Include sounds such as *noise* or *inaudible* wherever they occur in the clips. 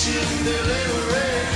kitchen delivery.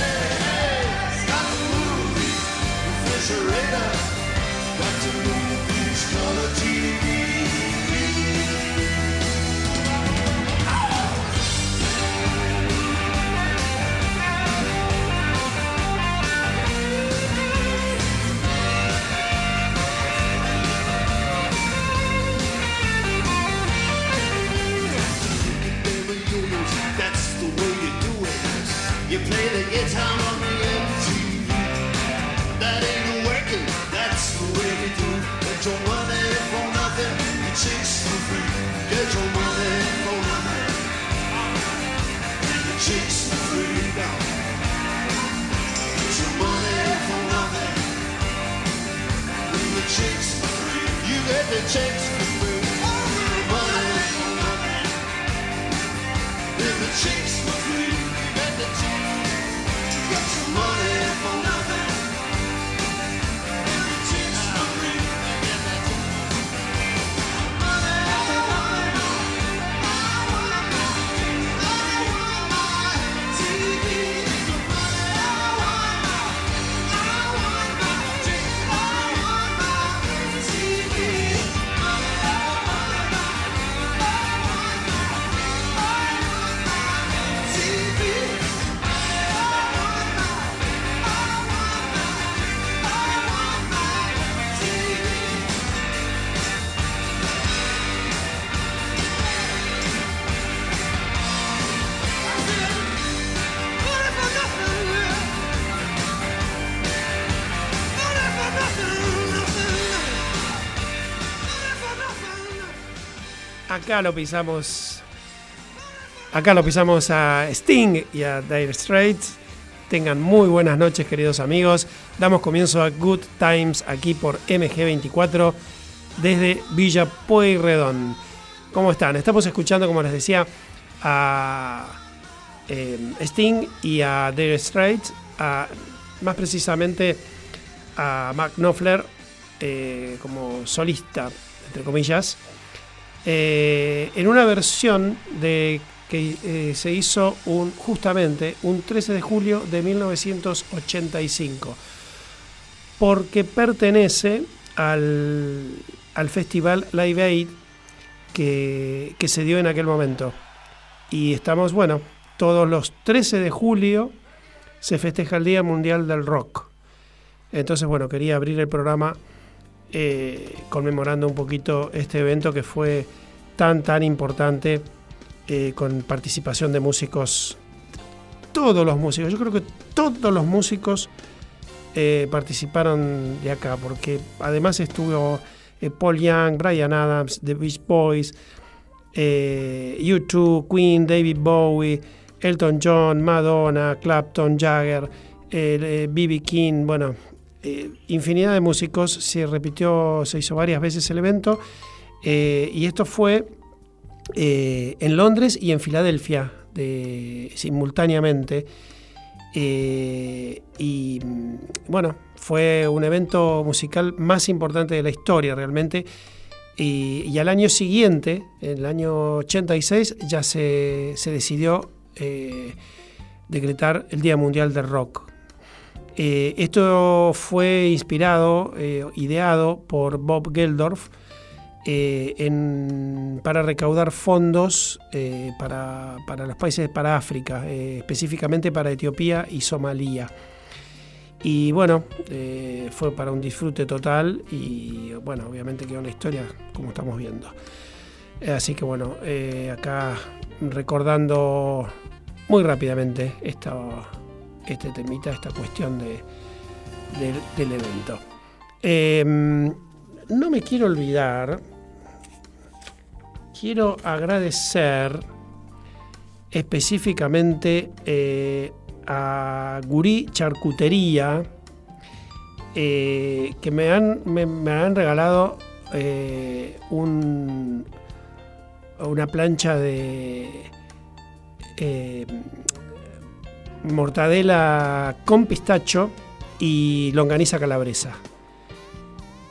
Acá lo pisamos. Acá lo pisamos a Sting y a Dire Straits. Tengan muy buenas noches, queridos amigos. Damos comienzo a Good Times aquí por MG24 desde Villa Pueyrredón. ¿Cómo están? Estamos escuchando, como les decía, a eh, Sting y a Dire Straits, más precisamente a Mark Knopfler eh, como solista, entre comillas. Eh, en una versión de que eh, se hizo un, justamente un 13 de julio de 1985, porque pertenece al, al festival Live Aid que, que se dio en aquel momento. Y estamos, bueno, todos los 13 de julio se festeja el Día Mundial del Rock. Entonces, bueno, quería abrir el programa eh, conmemorando un poquito este evento que fue tan, tan importante, eh, con participación de músicos, todos los músicos, yo creo que todos los músicos eh, participaron de acá, porque además estuvo Paul Young, Brian Adams, The Beach Boys, U2, Queen, David Bowie, Elton John, Madonna, Clapton, Jagger, B.B. King, bueno, eh, infinidad de músicos, se repitió, se hizo varias veces el evento, eh, y esto fue eh, en Londres y en Filadelfia simultáneamente. y bueno, fue un evento musical más importante de la historia realmente. Y, al año siguiente, en el año 86, ya se, se decidió decretar el Día Mundial del Rock. Eh, esto fue inspirado, eh, ideado por Bob Geldorf eh, para recaudar fondos para, los países para África, específicamente para Etiopía y Somalia. Y bueno, fue para un disfrute total y bueno, obviamente quedó la historia como estamos viendo. Así que bueno, acá recordando muy rápidamente esta este temita, esta cuestión de, del evento. Em, no me quiero olvidar, quiero agradecer específicamente eh, a Gurí Charcutería, eh, que me han, me, han regalado eh, un, una plancha de mortadela con pistacho y longaniza calabresa.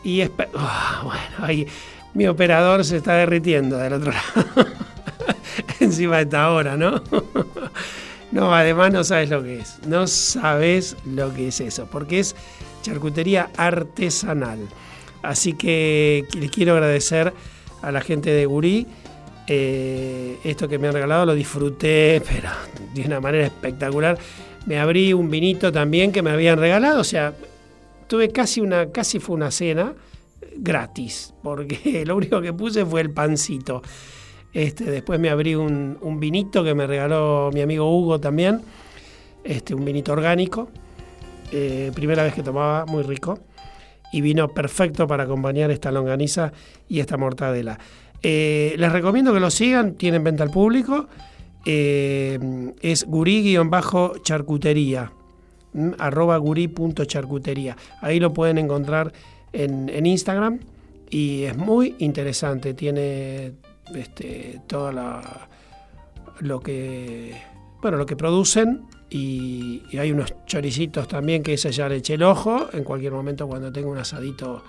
Y ah, bueno, ahí mi operador se está derritiendo del otro *laughs* lado. Encima de esta hora, ¿no? No, además no sabes lo que es. No sabes lo que es eso, porque es charcutería artesanal. Así que les quiero agradecer a la gente de Gurí. Eh, esto que me han regalado lo disfruté, *laughs* pero de una manera espectacular. Me abrí un vinito también que me habían regalado, o sea, tuve casi una, casi fue una cena gratis, porque *laughs* lo único que puse fue el pancito. Este, después me abrí un, vinito que me regaló mi amigo Hugo también, este, un vinito orgánico. Eh, primera vez que tomaba, muy rico. Y vino perfecto para acompañar esta longaniza y esta mortadela. Eh, les recomiendo que lo sigan, tienen venta al público. Eh, es gurí-charcutería, arroba gurí.charcutería. Ahí lo pueden encontrar en, Instagram y es muy interesante. Tiene este, todo lo que bueno lo que producen y, hay unos choricitos también que ese ya le eché el ojo en cualquier momento cuando tengo un asadito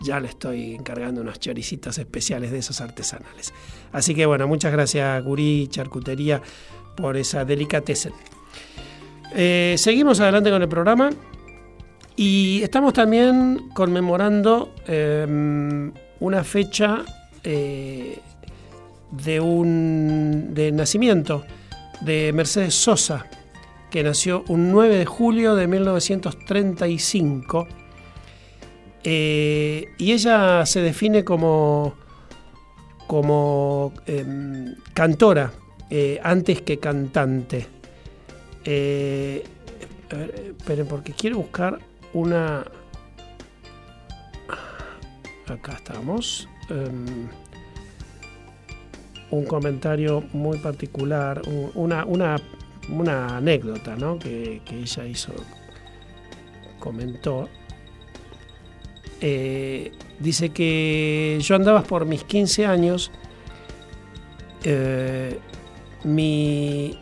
ya le estoy encargando unos choricitos especiales de esos artesanales. Así que bueno muchas gracias Gurí Charcutería por esa delicatessen eh, seguimos adelante con el programa. Y estamos también conmemorando em, una fecha eh, de un de nacimiento de Mercedes Sosa, que nació un 9 de julio de 1935. Eh, y ella se define como, como em, cantora eh, antes que cantante. Eh, esperen, porque quiero buscar una. Acá estamos. Em, un comentario muy particular, una, una, anécdota ¿no? que, ella hizo, comentó. Eh, dice que yo andaba por mis 15 años, eh, mi,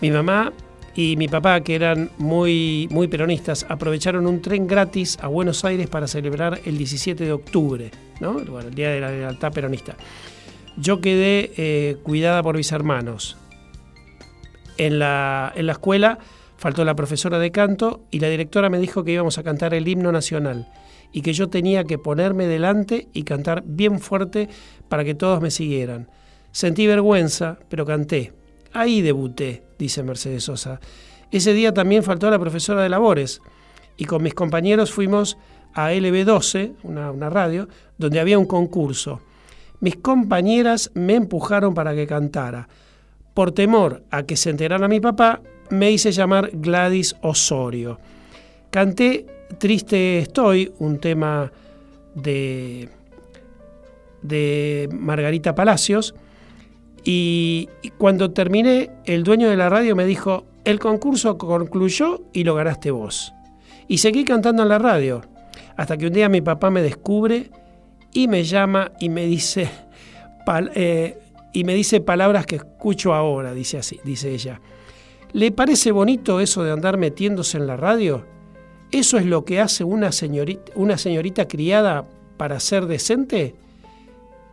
mi mamá y mi papá, que eran muy, muy peronistas, aprovecharon un tren gratis a Buenos Aires para celebrar el 17 de octubre, ¿no? el Día de la Lealtad Peronista. Yo quedé eh, cuidada por mis hermanos. En la, en la escuela faltó la profesora de canto y la directora me dijo que íbamos a cantar el himno nacional y que yo tenía que ponerme delante y cantar bien fuerte para que todos me siguieran. Sentí vergüenza, pero canté. Ahí debuté, dice Mercedes Sosa. Ese día también faltó la profesora de labores y con mis compañeros fuimos a LB12, una, una radio, donde había un concurso. Mis compañeras me empujaron para que cantara. Por temor a que se enterara mi papá, me hice llamar Gladys Osorio. Canté Triste Estoy, un tema de, de Margarita Palacios, y, cuando terminé, el dueño de la radio me dijo, el concurso concluyó y lo ganaste vos. Y seguí cantando en la radio, hasta que un día mi papá me descubre y me llama y me dice, *laughs* eh, y me dice palabras que escucho ahora, dice así, dice ella. ¿Le parece bonito eso de andar metiéndose en la radio? ¿Eso es lo que hace una señorita, criada para ser decente?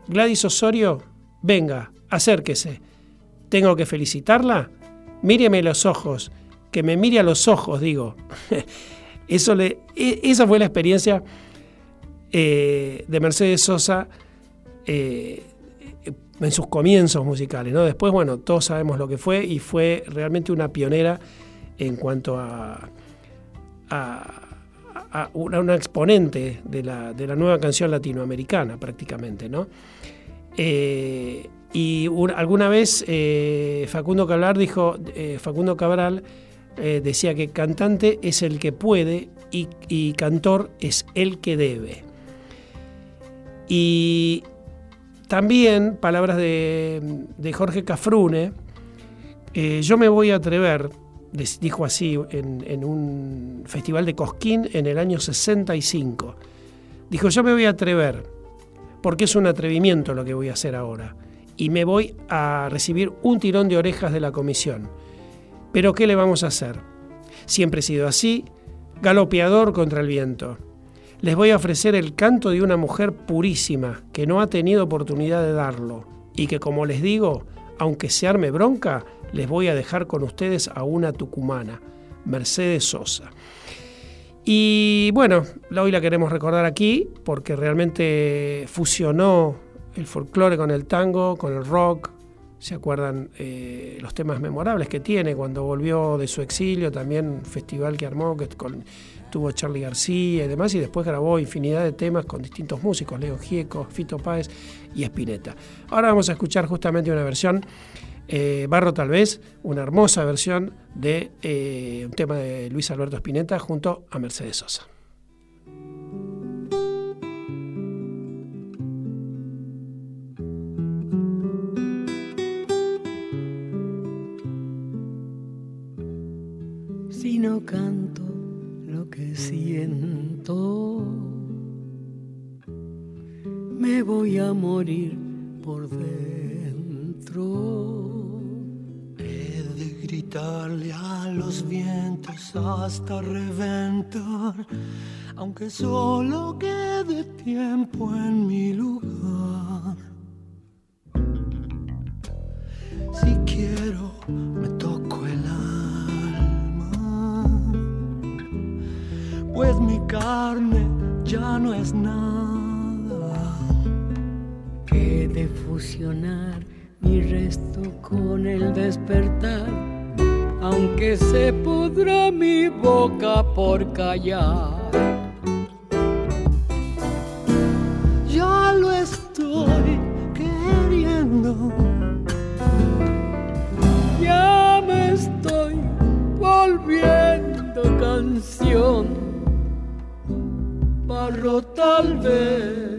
Gladys Osorio, venga, acérquese. ¿Tengo que felicitarla? Míreme los ojos, que me mire a los ojos, digo. *laughs* Eso le, e, esa fue la experiencia eh, de Mercedes Sosa eh, en sus comienzos musicales. ¿no? Después, bueno, todos sabemos lo que fue y fue realmente una pionera en cuanto a, a, una, exponente de la, nueva canción latinoamericana prácticamente. ¿no? Eh, y alguna vez Facundo Cabral dijo, Facundo Cabral decía que cantante es el que puede y cantor es el que debe. Y también, palabras de, Jorge Cafrune, eh, yo me voy a atrever, dijo así en, un festival de Cosquín en el año 65. Dijo, yo me voy a atrever, porque es un atrevimiento lo que voy a hacer ahora, y me voy a recibir un tirón de orejas de la comisión. Pero ¿qué le vamos a hacer? Siempre he sido así, galopeador contra el viento les voy a ofrecer el canto de una mujer purísima que no ha tenido oportunidad de darlo y que, como les digo, aunque se arme bronca, les voy a dejar con ustedes a una tucumana, Mercedes Sosa. Y bueno, hoy la queremos recordar aquí porque realmente fusionó el folclore con el tango, con el rock. ¿Se acuerdan eh, los temas memorables que tiene cuando volvió de su exilio? También un festival que armó, que tuvo Charlie García y demás, y después grabó infinidad de temas con distintos músicos, Leo Gieco, Fito Páez y Spinetta. Ahora vamos a escuchar justamente una versión eh, Barro tal vez, una hermosa versión de eh, un tema de Luis Alberto Spinetta junto a Mercedes Sosa. Si no canto lo que siento, me voy a morir hasta reventar, aunque solo quede tiempo en mi lugar. Si quiero, me toco el alma, pues mi carne ya no es nada. Que de fusionar mi resto con el despertar aunque se pudra mi boca por callar. Ya lo estoy queriendo, ya me estoy volviendo canción, barro tal vez.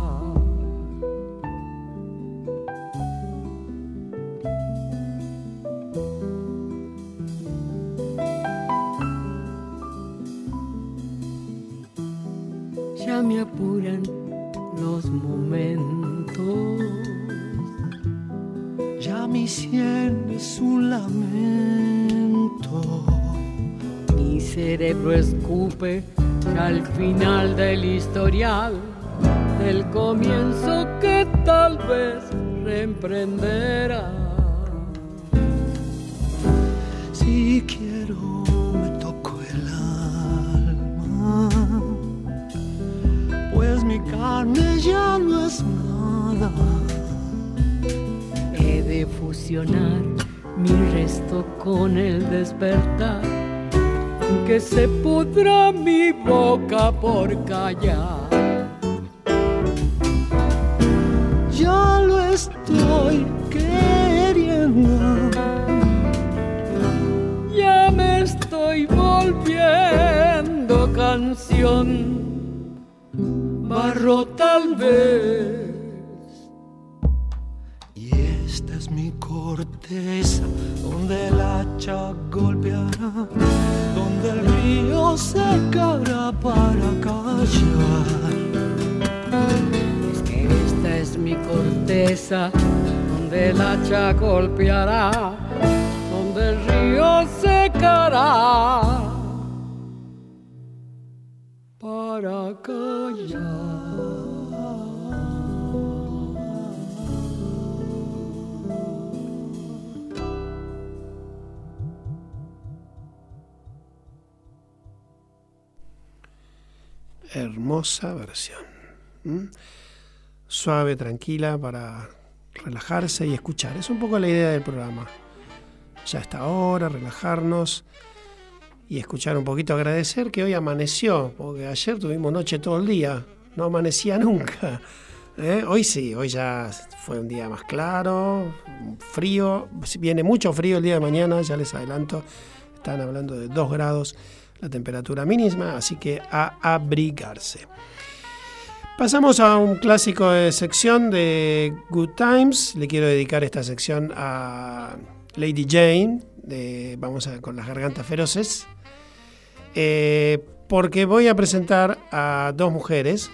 Al final del historial, del comienzo que tal vez reemprenderá. Por callar. Ya lo estoy queriendo. Ya me estoy volviendo canción barro tal vez. Y esta es mi corteza, donde el hacha golpeará, donde el río secará para corteza, donde el hacha golpeará, donde el río secará para callar. Hermosa versión. Suave, tranquila para relajarse y escuchar. Es un poco la idea del programa. Ya está ahora, relajarnos y escuchar un poquito, agradecer que hoy amaneció, porque ayer tuvimos noche todo el día, no amanecía *laughs* nunca. ¿eh? Hoy sí, hoy ya fue un día más claro, frío, viene mucho frío el día de mañana, ya les adelanto, están hablando de 2 grados la temperatura mínima, así que a abrigarse. Pasamos a un clásico de sección de Good Times. Le quiero dedicar esta sección a Lady Jane, de Vamos a, con las gargantas feroces. Eh, porque voy a presentar a dos mujeres.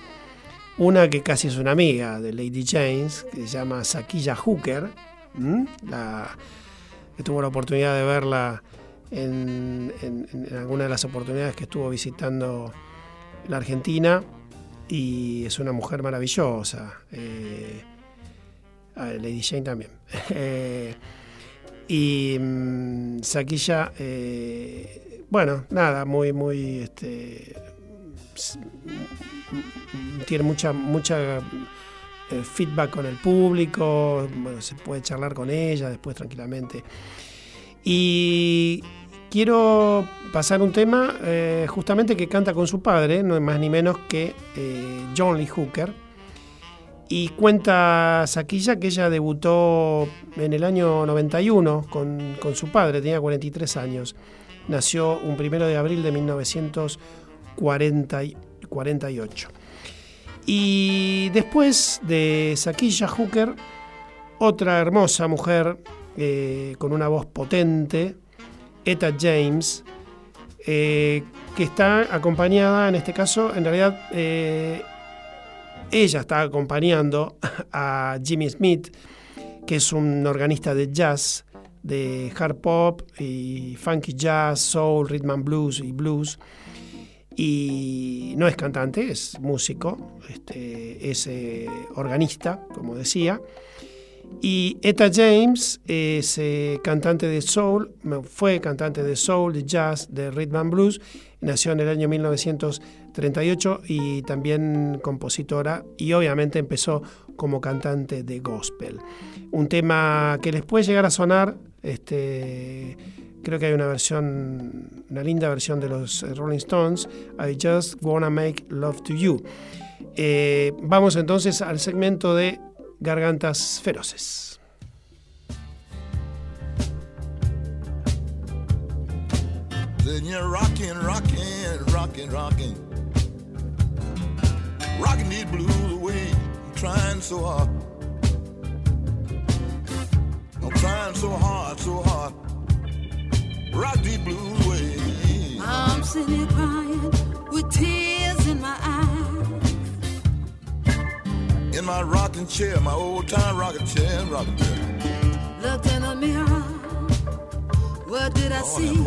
Una que casi es una amiga de Lady James, que se llama Sakilla Hooker. La, que tuvo la oportunidad de verla en, alguna de las oportunidades que estuvo visitando la Argentina. Y es una mujer maravillosa. Eh, Lady Jane también. *laughs* Eh, y um, Sakilla, eh, bueno, nada, muy, muy, este, tiene mucha, mucha feedback con el público, bueno, se puede charlar con ella después tranquilamente. Y quiero pasar un tema eh, justamente que canta con su padre, no es más ni menos que John Lee Hooker y cuenta Saquilla que ella debutó en el año 91 con, su padre, tenía 43 años. Nació un primero de abril de 1948. Y después de Saquilla Hooker, otra hermosa mujer eh, con una voz potente, Etta James, eh, que está acompañada, en este caso, en realidad eh, ella está acompañando *laughs* a Jimmy Smith, que es un organista de jazz, de hard pop y funky jazz, soul, rhythm and blues y blues. Y no es cantante, es músico, este, es eh, organista, como decía. Y Etta James es eh, cantante de soul, fue cantante de soul, de jazz, de rhythm and blues. Nació en el año 1938 y también compositora y obviamente empezó como cantante de gospel. Un tema que les puede llegar a sonar, este, creo que hay una versión, una linda versión de los Rolling Stones, I Just Wanna Make Love to You. Eh, vamos entonces al segmento de gargantas feroces. Then you're rocking, rocking, rocking, rocking. Rocking these blues away. I'm trying so hard. I'm trying so hard, so hard. Rock these blues away. I'm sitting here crying with tears in my eyes in my rocking chair, my old time rocking chair, rocking chair. Looked in the mirror, what did I oh, see?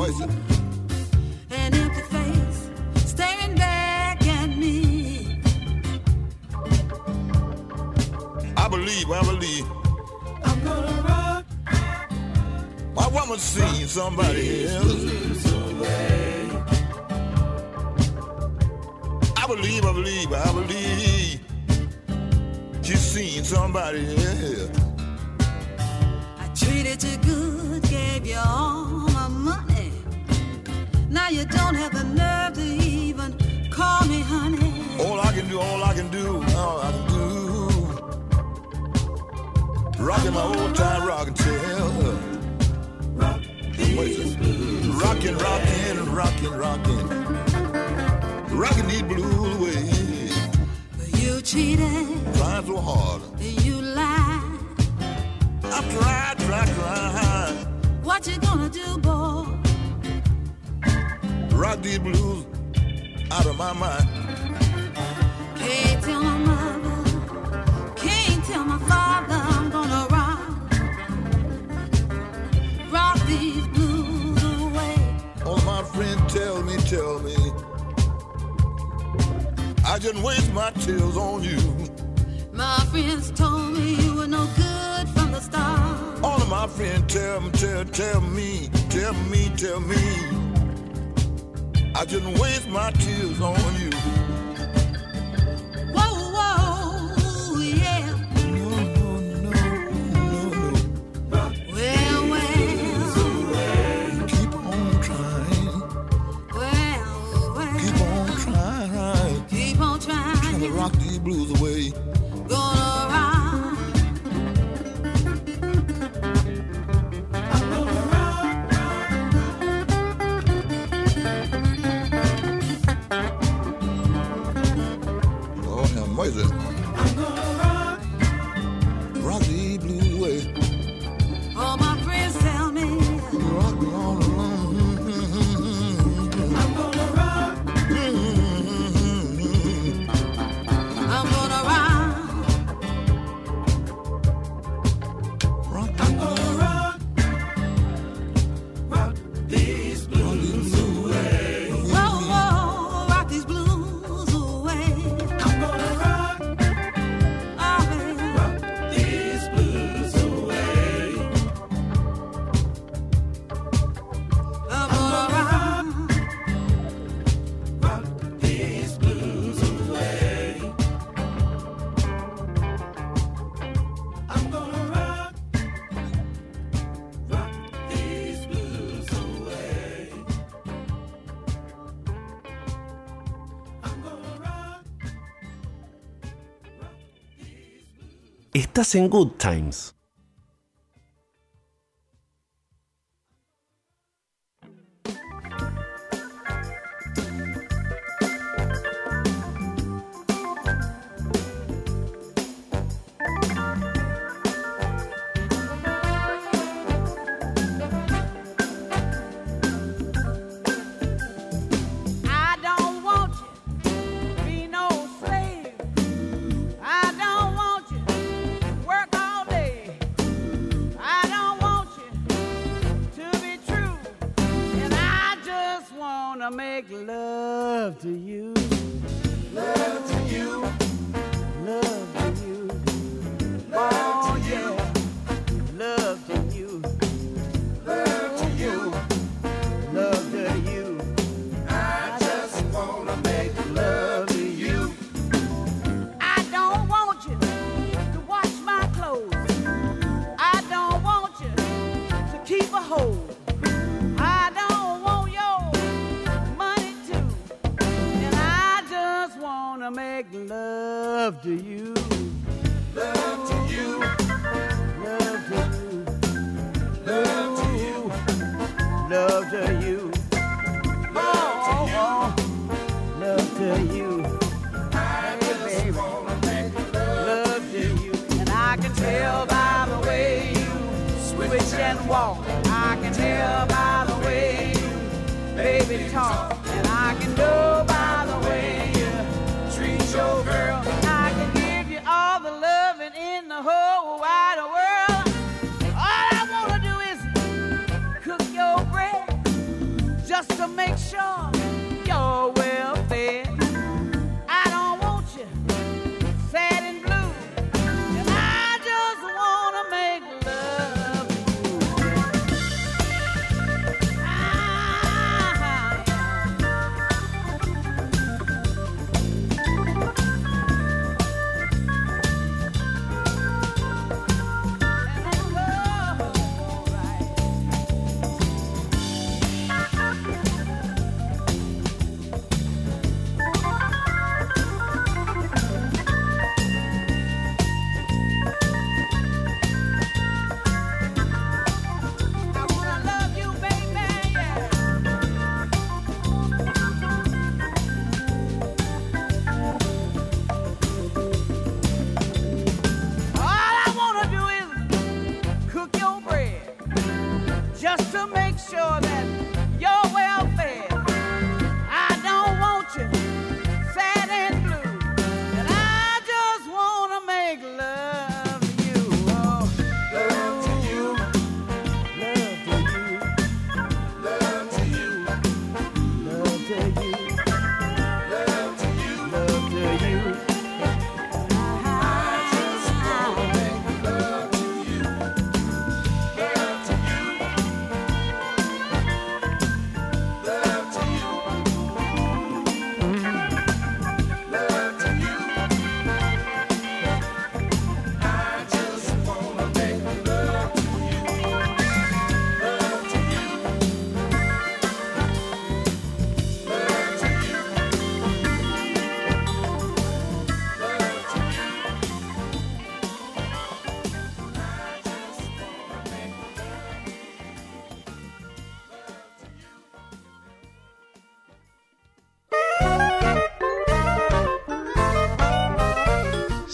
An empty face staring back at me. I believe, I believe. I'm gonna rock. My woman seen somebody else. I believe, I believe, I believe you seen somebody else. I treated you good, gave you all my money. Now you don't have the nerve to even call me honey. All I can do, all I can do, all I can do. Rocking my old time rocking tail. Rocking, rocking, rockin', rocking. Rocking these blues away. You cheated. Trying so hard. You lied. I tried, tried, tried. What you gonna do, boy? Rock these blues out of my mind. Can't tell my mother. Can't tell my father. I'm gonna rock. Rock these blues away. All my friends tell me, tell me. I just waste my tears on you. My friends told me you were no good from the start. All of my friends tell me, tell, tell me, tell me, tell me. I just waste my tears on you. Blues away. Estás en Good Times. Girl. I can give you all the loving in the whole wide world. All I wanna do is cook your bread just to make sure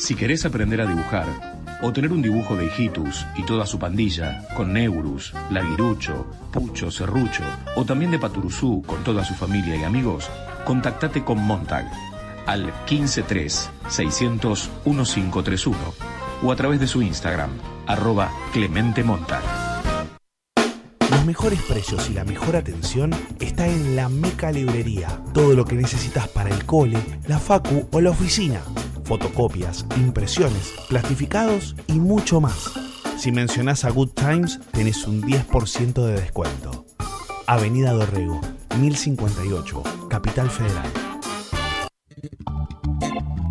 Si querés aprender a dibujar o tener un dibujo de Hijitus y toda su pandilla, con Neurus, Laguirucho, Pucho, Serrucho, o también de Paturuzú con toda su familia y amigos, contactate con Montag al 153 600 1531 o a través de su Instagram, arroba Clemente Montag. Los mejores precios y la mejor atención está en la Meca Librería. Todo lo que necesitas para el cole, la facu o la oficina. Fotocopias, impresiones, plastificados y mucho más. Si mencionás a Good Times, tenés un 10% de descuento. Avenida Dorrego, 1058, Capital Federal.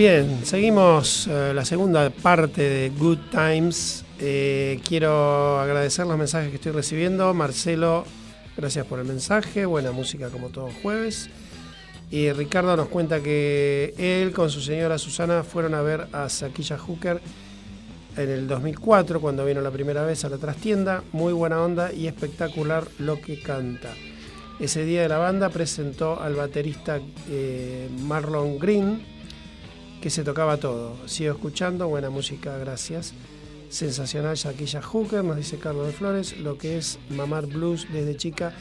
Bien, seguimos eh, la segunda parte de Good Times. Eh, quiero agradecer los mensajes que estoy recibiendo. Marcelo, gracias por el mensaje. Buena música como todos jueves. Y Ricardo nos cuenta que él con su señora Susana fueron a ver a Saquilla Hooker en el 2004 cuando vino la primera vez a la trastienda. Muy buena onda y espectacular lo que canta. Ese día de la banda presentó al baterista eh, Marlon Green, que se tocaba todo. Sigo escuchando, buena música, gracias. Sensacional Shaquilla Hooker, nos dice Carlos de Flores, lo que es mamar blues desde chica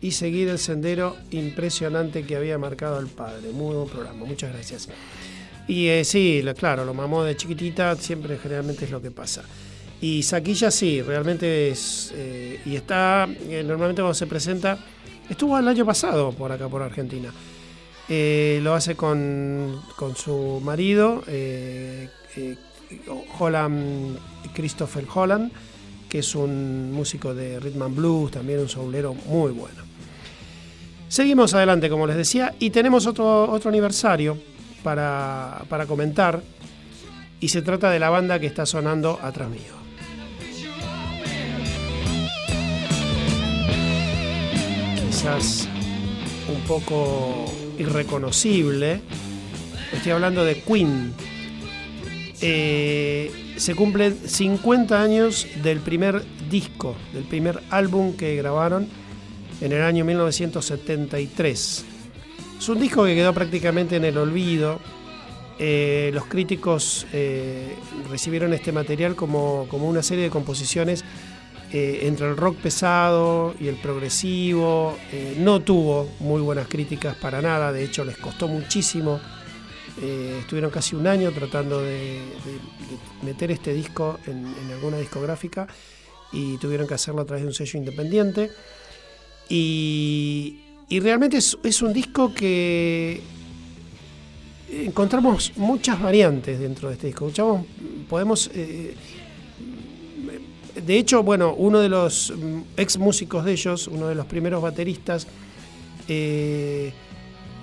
y seguir el sendero impresionante que había marcado el padre. Muy buen programa, muchas gracias. Y eh, sí, claro, lo mamó de chiquitita, siempre generalmente es lo que pasa. Y Saquilla sí, realmente es. eh, y está, eh, normalmente cuando se presenta, estuvo el año pasado por acá, por Argentina. Eh, lo hace con, con su marido, eh, eh, Christopher Holland, que es un músico de rhythm and blues, también un soulero muy bueno. Seguimos adelante, como les decía, y tenemos otro, otro aniversario para, para comentar, y se trata de la banda que está sonando atrás mío. Quizás un poco irreconocible. Estoy hablando de Queen. Eh, se cumplen 50 años del primer disco, del primer álbum que grabaron en el año 1973. Es un disco que quedó prácticamente en el olvido. Eh, los críticos eh, recibieron este material como, como una serie de composiciones eh, entre el rock pesado y el progresivo. Eh, no tuvo muy buenas críticas para nada, de hecho les costó muchísimo. Eh, estuvieron casi un año tratando de, meter este disco en, alguna discográfica y tuvieron que hacerlo a través de un sello independiente. Y, y realmente es, es un disco que encontramos muchas variantes dentro de este disco. Escuchamos, podemos de hecho, bueno, uno de los mm, ex músicos de ellos, uno de los primeros bateristas, eh,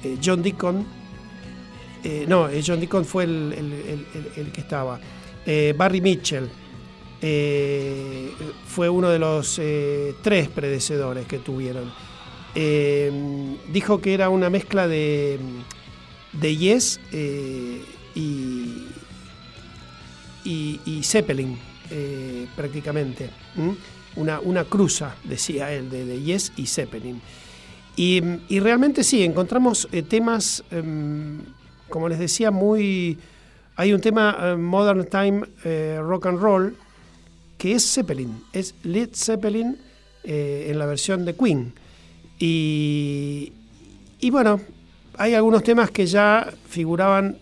eh, John Deacon, eh, no, John Deacon fue el, que estaba, Barry Mitchell, fue uno de los tres predecesores que tuvieron. Dijo que era una mezcla de, de Yes y, y, y Zeppelin, eh, prácticamente. Una, una cruza, decía él, de, de Yes y Zeppelin. Y, y realmente sí, encontramos eh, temas, em, como les decía, muy... Hay un tema eh, Modern Time Rock and Roll que es Zeppelin, es Led Zeppelin en la versión de Queen. Y, y bueno, hay algunos temas que ya figuraban,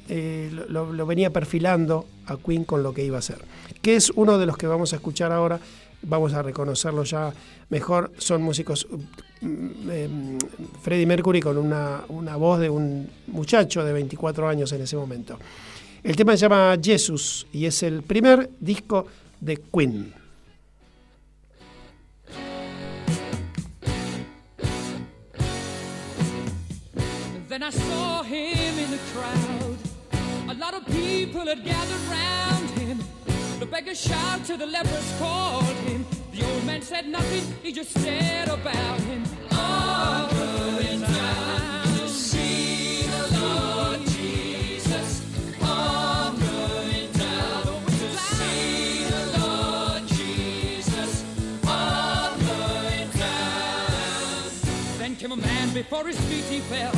lo, lo venía perfilando a Queen con lo que iba a hacer. Que es uno de los que vamos a escuchar ahora, vamos a reconocerlo ya mejor. Son músicos, mm, eh, Freddie Mercury con una, una voz de un muchacho de 24 años en ese momento. El tema se llama Jesus y es el primer disco de Queen. A lot of people had gathered. The beggar shouted to the lepers called him. The old man said nothing, he just stared about him. All going down to see the Lord Jesus. All going down to see the Lord Jesus. All going down. Then came a man before his feet he fell.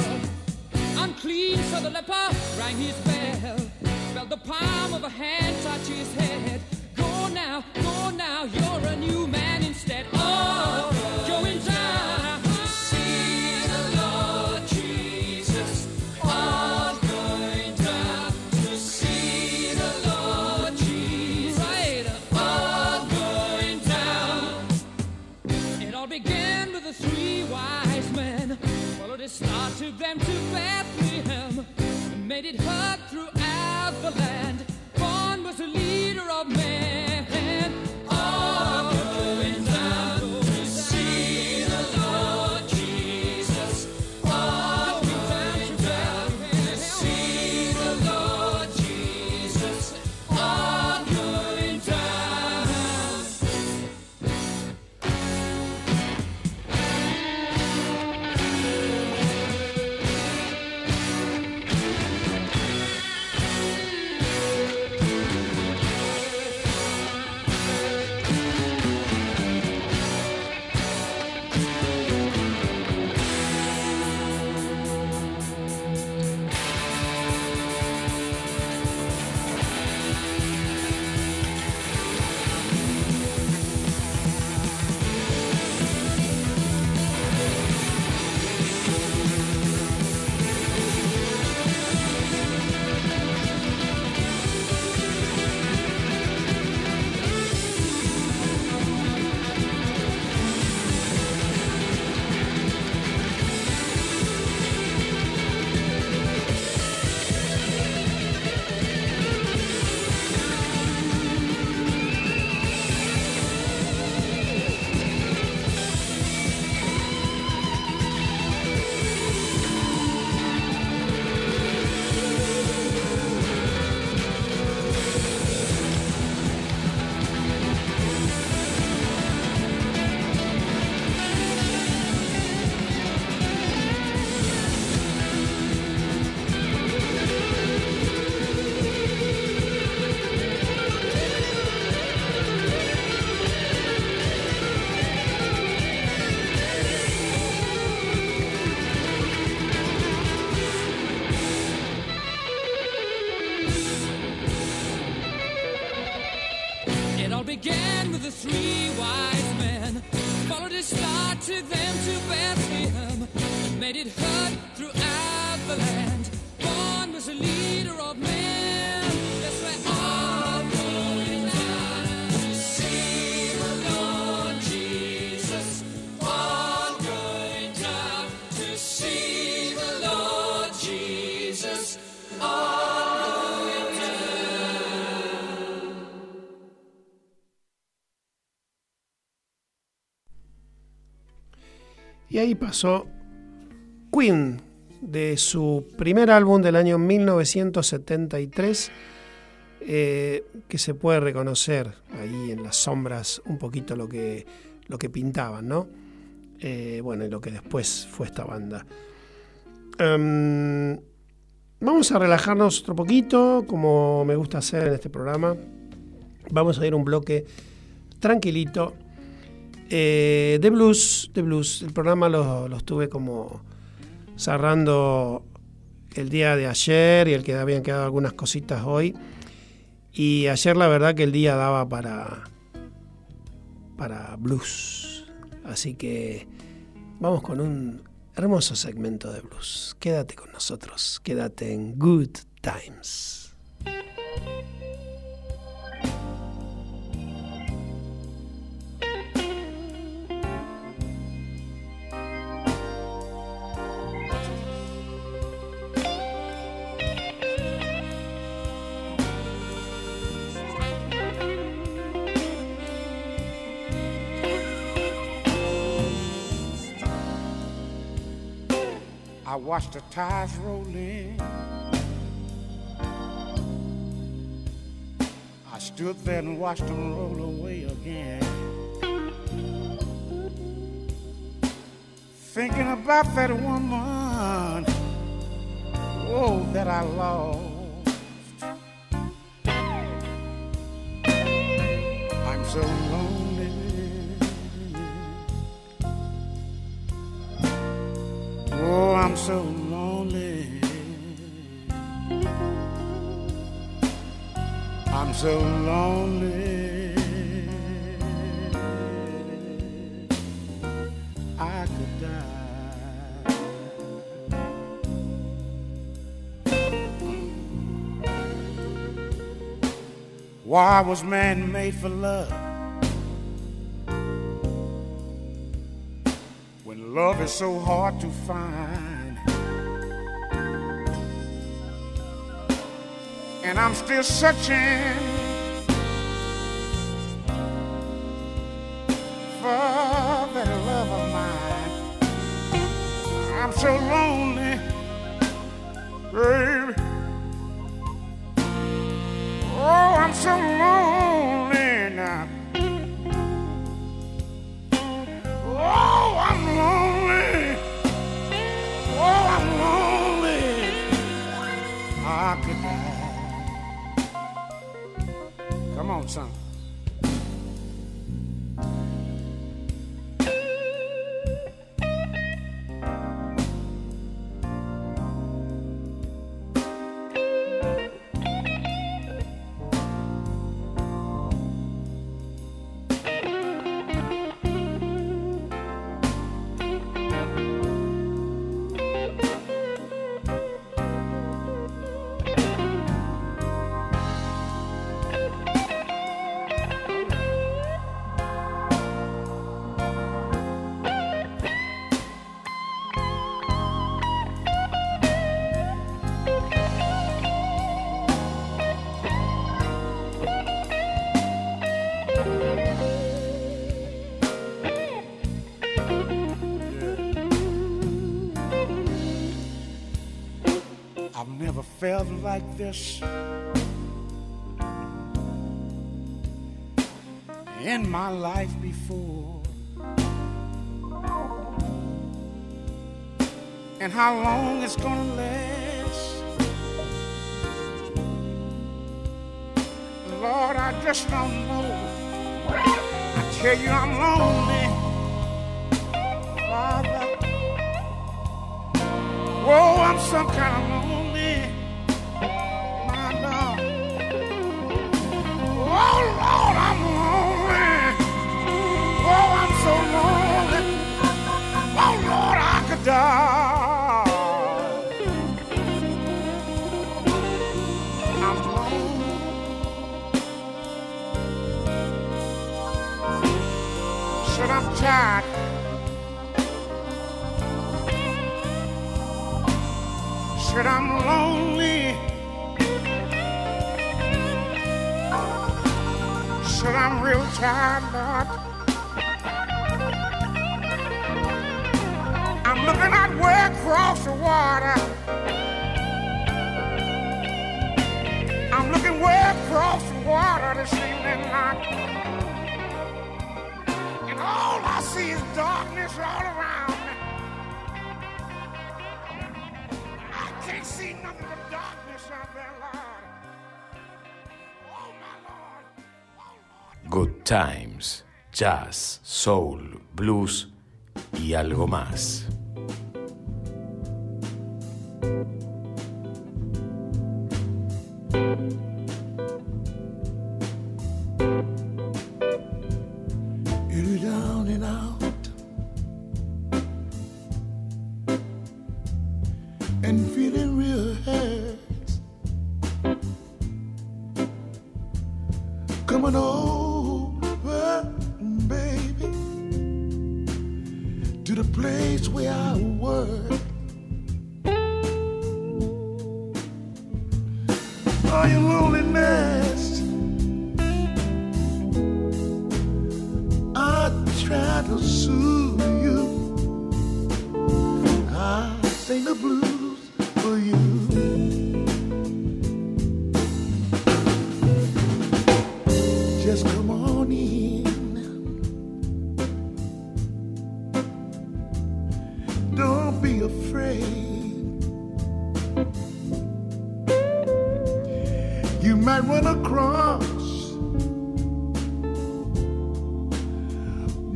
Unclean, so the leper rang his bell. Felt the palm of a hand touch his head. Go now, go now, you're a new man instead. Oh, going down. See the Lord Jesus. All going down to see the Lord Jesus. Right, going down. It all began with the three wise men. Followed his star, took them to Bethlehem. And made it throughout the land. Born was the leader of men. Ahí pasó Queen, de su primer álbum del año 1973, eh, que se puede reconocer ahí en las sombras un poquito lo que, lo que pintaban, ¿no? Eh, bueno, y lo que después fue esta banda. Em, vamos a relajarnos otro poquito, como me gusta hacer en este programa. Vamos a ir un bloque tranquilito. Eh, de blues, de blues. El programa lo, lo estuve como cerrando el día de ayer y el que habían quedado algunas cositas hoy. Y ayer la verdad que el día daba para, para blues. Así que vamos con un hermoso segmento de blues. Quédate con nosotros, quédate en Good Times. I watched the tides roll in. I stood there and watched them roll away again. Thinking about that woman, oh, that I lost. I'm so lonely. Oh, I'm so lonely. I'm so lonely. I could die. Why was man made for love? Love is so hard to find. And I'm still searching felt like this in my life before. And how long it's gonna last, Lord, I just don't know. I tell you, I'm lonely, Father. Whoa, I'm some kind of back. Said I'm lonely. Said I'm real tired, Lord. I'm looking out way across the water. I'm looking way across the water this evening night. All I see is darkness all around me. I can't see nothing but darkness out there, Lord. Oh, my Lord. Good Times, jazz, soul, blues y algo más. You're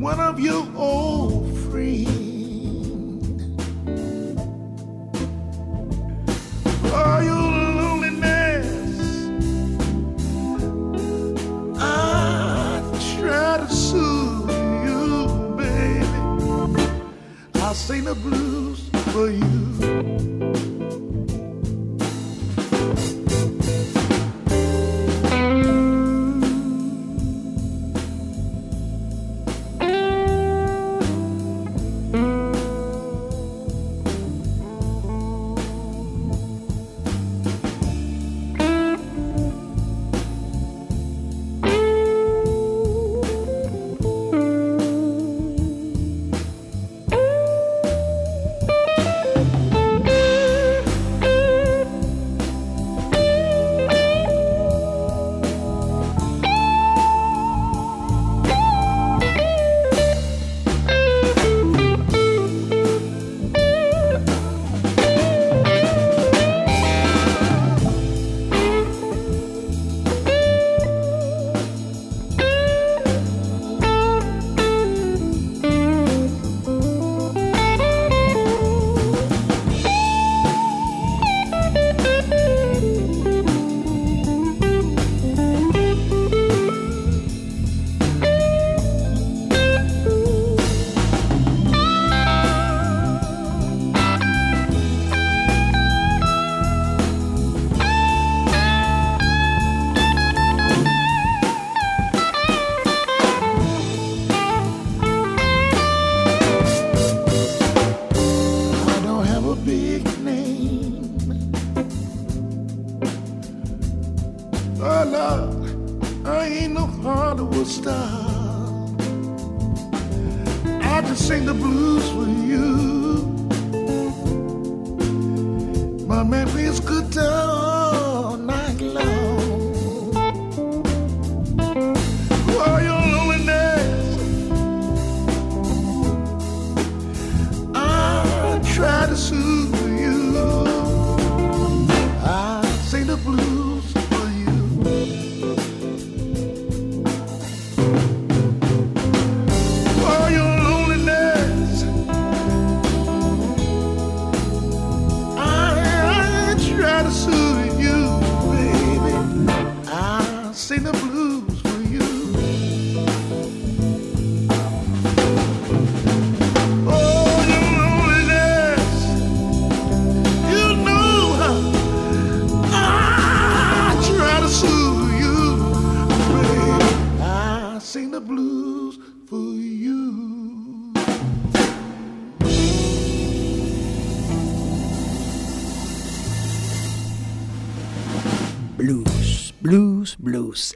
one of your old oh.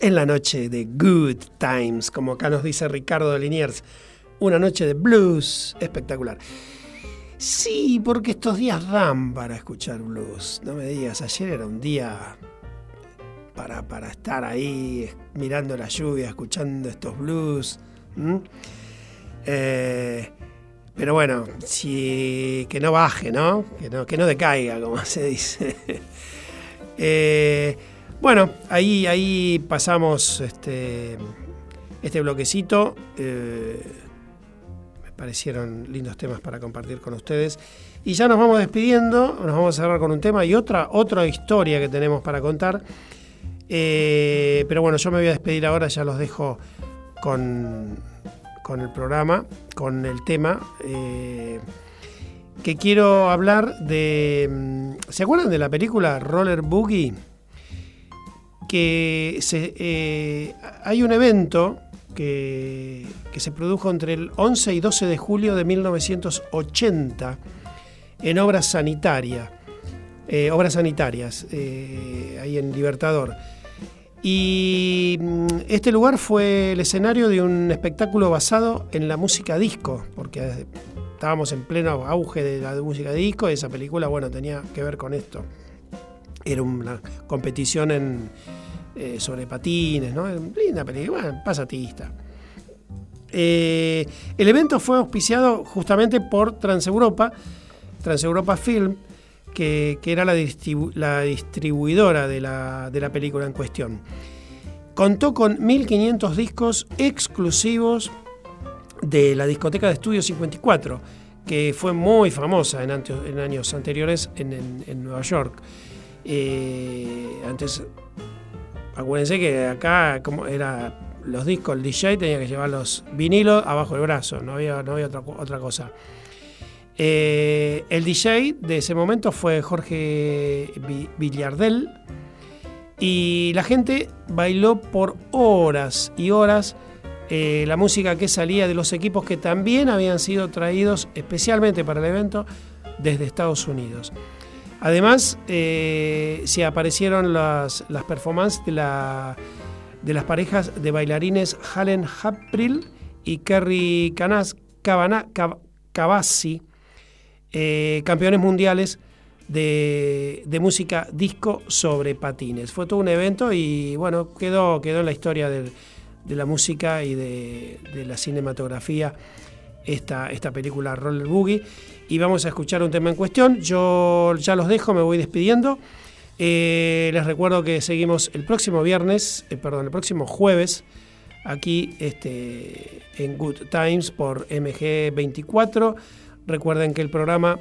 En la noche de Good Times, como acá nos dice Ricardo de Liniers. Una noche de blues espectacular. Sí, porque estos días dan para escuchar blues. No me digas, ayer era un día para, para estar ahí mirando la lluvia, escuchando estos blues. Eh, pero bueno, que no baje, ¿no? Que no, que no decaiga, como *laughs* se dice. Eh, bueno, ahí, ahí pasamos este, este bloquecito. Eh, me parecieron lindos temas para compartir con ustedes. Y ya nos vamos despidiendo, nos vamos a cerrar con un tema y otra, otra historia que tenemos para contar. Eh, pero bueno, yo me voy a despedir ahora, ya los dejo con, con el programa, con el tema. eh, que quiero hablar de. mm, ¿Se acuerdan de la película Roller Boogie? Que eh, hay un evento que, que se produjo entre el 11 y 12 de julio de 1980 en obras sanitarias. eh, obras sanitarias, eh, ahí en Libertador. Y mm, este lugar fue el escenario de un espectáculo basado en la música disco, porque estábamos en pleno auge de la música disco y esa película, bueno, tenía que ver con esto. Era una competición en, eh, sobre patines, ¿no? Linda película, bueno, pasatista. Eh, el evento fue auspiciado justamente por Transeuropa, Transeuropa Film, que, era la, distribu- la distribuidora de la, película en cuestión. Contó con 1.500 discos exclusivos de la discoteca de Estudio 54, que fue muy famosa en, años anteriores en, Nueva York. Eh, antes, acuérdense que acá como era los discos, el DJ tenía que llevar los vinilos abajo del brazo, no había, no había otra, otra cosa. Eh, el DJ de ese momento fue Jorge Vi- Villardel y la gente bailó por horas y horas eh, la música que salía de los equipos que también habían sido traídos especialmente para el evento desde Estados Unidos. Además, eh, se aparecieron las, las performances de, la- de las parejas de bailarines Halen Hapril y Kerry Canas, Cavazzi, eh, campeones mundiales de, de música disco sobre patines. Fue todo un evento y bueno, quedó, quedó en la historia de la música y de, de la cinematografía esta, esta película Roller Boogie. Y vamos a escuchar un tema en cuestión. Yo ya los dejo, me voy despidiendo. Eh, les recuerdo que seguimos el próximo viernes, eh, perdón, el próximo jueves, aquí este, en Good Times por MG24. Recuerden que el programa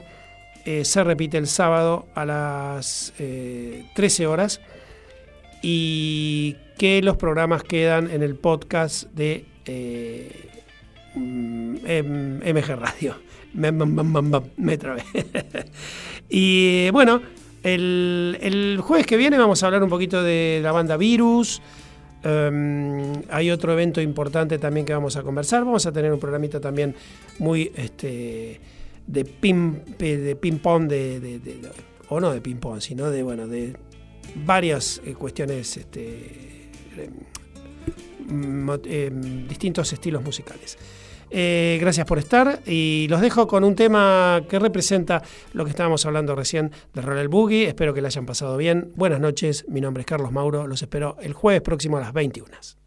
eh, se repite el sábado a las eh, 13 horas y que los programas quedan en el podcast de eh, mm, MG Radio. Me, trabé. *laughs* y bueno, el, el jueves que viene vamos a hablar un poquito de la banda Virus. Um, hay otro evento importante también que vamos a conversar. Vamos a tener un programita también muy este, de ping de ping pong de, o no de ping pong, sino de bueno de varias eh, cuestiones este, mo- eh, distintos estilos musicales. Eh, gracias por estar y los dejo con un tema que representa lo que estábamos hablando recién de Roller Boogie. Espero que la hayan pasado bien. Buenas noches, mi nombre es Carlos Mauro. Los espero el jueves próximo a las 21.